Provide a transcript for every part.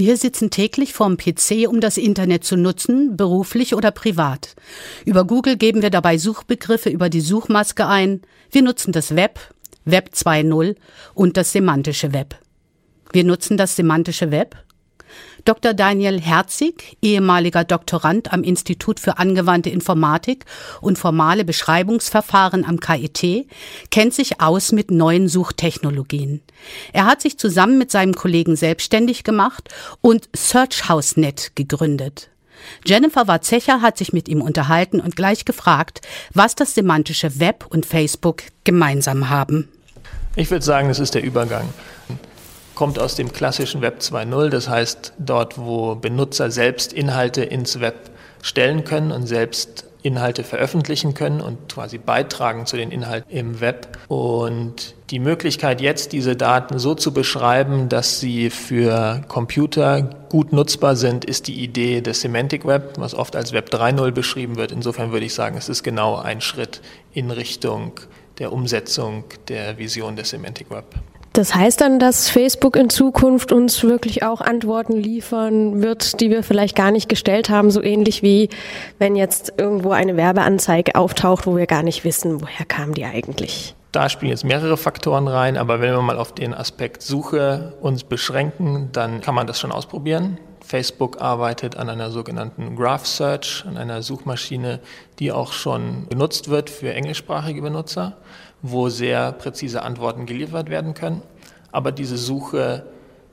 Wir sitzen täglich vorm PC, um das Internet zu nutzen, beruflich oder privat. Über Google geben wir dabei Suchbegriffe über die Suchmaske ein. Wir nutzen das Web, Web 2.0 und das semantische Web. Wir nutzen das semantische Web, Dr. Daniel Herzig, ehemaliger Doktorand am Institut für angewandte Informatik und formale Beschreibungsverfahren am KIT, kennt sich aus mit neuen Suchtechnologien. Er hat sich zusammen mit seinem Kollegen selbstständig gemacht und SearchHouseNet gegründet. Jennifer Warzecher hat sich mit ihm unterhalten und gleich gefragt, was das semantische Web und Facebook gemeinsam haben. Ich würde sagen, es ist der Übergang kommt aus dem klassischen Web 2.0, das heißt dort, wo Benutzer selbst Inhalte ins Web stellen können und selbst Inhalte veröffentlichen können und quasi beitragen zu den Inhalten im Web. Und die Möglichkeit jetzt, diese Daten so zu beschreiben, dass sie für Computer gut nutzbar sind, ist die Idee des Semantic Web, was oft als Web 3.0 beschrieben wird. Insofern würde ich sagen, es ist genau ein Schritt in Richtung der Umsetzung der Vision des Semantic Web. Das heißt dann, dass Facebook in Zukunft uns wirklich auch Antworten liefern wird, die wir vielleicht gar nicht gestellt haben, so ähnlich wie wenn jetzt irgendwo eine Werbeanzeige auftaucht, wo wir gar nicht wissen, woher kam die eigentlich. Da spielen jetzt mehrere Faktoren rein, aber wenn wir mal auf den Aspekt Suche uns beschränken, dann kann man das schon ausprobieren. Facebook arbeitet an einer sogenannten Graph Search, an einer Suchmaschine, die auch schon benutzt wird für englischsprachige Benutzer wo sehr präzise Antworten geliefert werden können. Aber diese Suche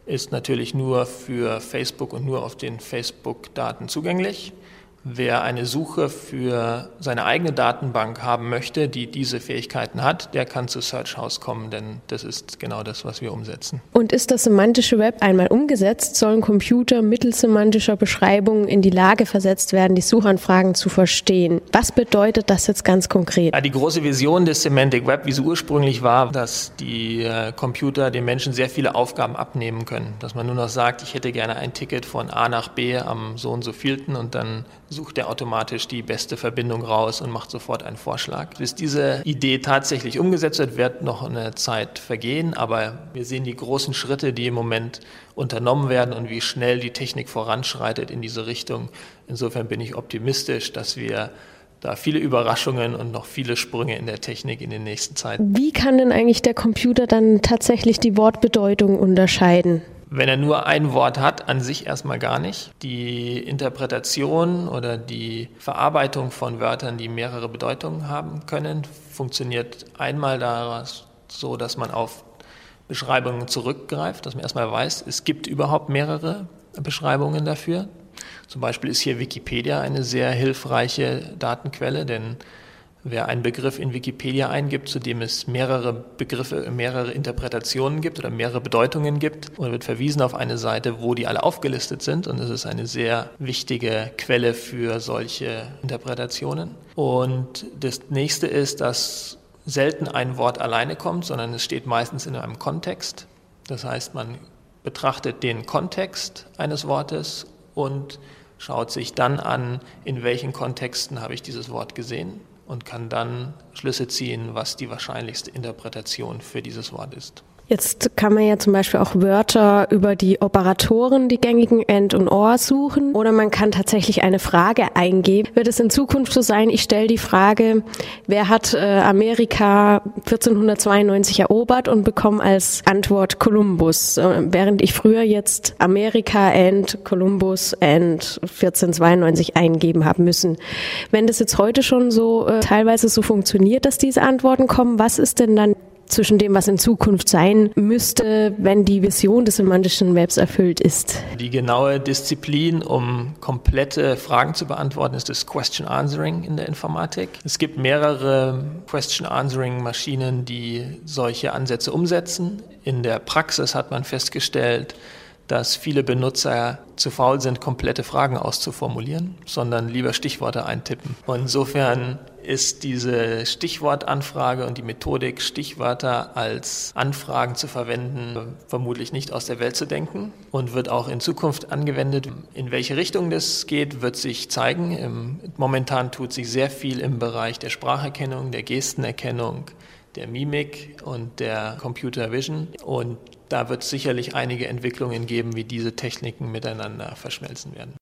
ist natürlich nur für Facebook und nur auf den Facebook-Daten zugänglich. Wer eine Suche für seine eigene Datenbank haben möchte, die diese Fähigkeiten hat, der kann zu Search House kommen, denn das ist genau das, was wir umsetzen. Und ist das semantische Web einmal umgesetzt, sollen Computer mittels semantischer Beschreibungen in die Lage versetzt werden, die Suchanfragen zu verstehen. Was bedeutet das jetzt ganz konkret? Ja, die große Vision des Semantic Web, wie sie ursprünglich war, dass die äh, Computer den Menschen sehr viele Aufgaben abnehmen können. Dass man nur noch sagt, ich hätte gerne ein Ticket von A nach B am so und so vielten und dann sucht er automatisch die beste Verbindung raus und macht sofort einen Vorschlag. Bis diese Idee tatsächlich umgesetzt wird, wird noch eine Zeit vergehen, aber wir sehen die großen Schritte, die im Moment unternommen werden und wie schnell die Technik voranschreitet in diese Richtung. Insofern bin ich optimistisch, dass wir da viele Überraschungen und noch viele Sprünge in der Technik in den nächsten Zeiten. Wie kann denn eigentlich der Computer dann tatsächlich die Wortbedeutung unterscheiden? Wenn er nur ein Wort hat, an sich erstmal gar nicht. Die Interpretation oder die Verarbeitung von Wörtern, die mehrere Bedeutungen haben können, funktioniert einmal daraus so, dass man auf Beschreibungen zurückgreift, dass man erstmal weiß, es gibt überhaupt mehrere Beschreibungen dafür. Zum Beispiel ist hier Wikipedia eine sehr hilfreiche Datenquelle, denn Wer einen Begriff in Wikipedia eingibt, zu dem es mehrere Begriffe, mehrere Interpretationen gibt oder mehrere Bedeutungen gibt, und wird verwiesen auf eine Seite, wo die alle aufgelistet sind. Und es ist eine sehr wichtige Quelle für solche Interpretationen. Und das nächste ist, dass selten ein Wort alleine kommt, sondern es steht meistens in einem Kontext. Das heißt, man betrachtet den Kontext eines Wortes und schaut sich dann an, in welchen Kontexten habe ich dieses Wort gesehen und kann dann Schlüsse ziehen, was die wahrscheinlichste Interpretation für dieses Wort ist. Jetzt kann man ja zum Beispiel auch Wörter über die Operatoren, die gängigen End und Or suchen. Oder man kann tatsächlich eine Frage eingeben. Wird es in Zukunft so sein, ich stelle die Frage, wer hat äh, Amerika 1492 erobert und bekomme als Antwort Kolumbus. Äh, während ich früher jetzt Amerika and Kolumbus and 1492 eingeben haben müssen. Wenn das jetzt heute schon so äh, teilweise so funktioniert, dass diese Antworten kommen, was ist denn dann zwischen dem, was in Zukunft sein müsste, wenn die Vision des semantischen Webs erfüllt ist? Die genaue Disziplin, um komplette Fragen zu beantworten, ist das Question Answering in der Informatik. Es gibt mehrere Question Answering Maschinen, die solche Ansätze umsetzen. In der Praxis hat man festgestellt, dass viele Benutzer zu faul sind, komplette Fragen auszuformulieren, sondern lieber Stichworte eintippen. Und insofern ist diese Stichwortanfrage und die Methodik, Stichwörter als Anfragen zu verwenden, vermutlich nicht aus der Welt zu denken und wird auch in Zukunft angewendet. In welche Richtung das geht, wird sich zeigen. Momentan tut sich sehr viel im Bereich der Spracherkennung, der Gestenerkennung, der Mimik und der Computer Vision. Und da wird es sicherlich einige Entwicklungen geben, wie diese Techniken miteinander verschmelzen werden.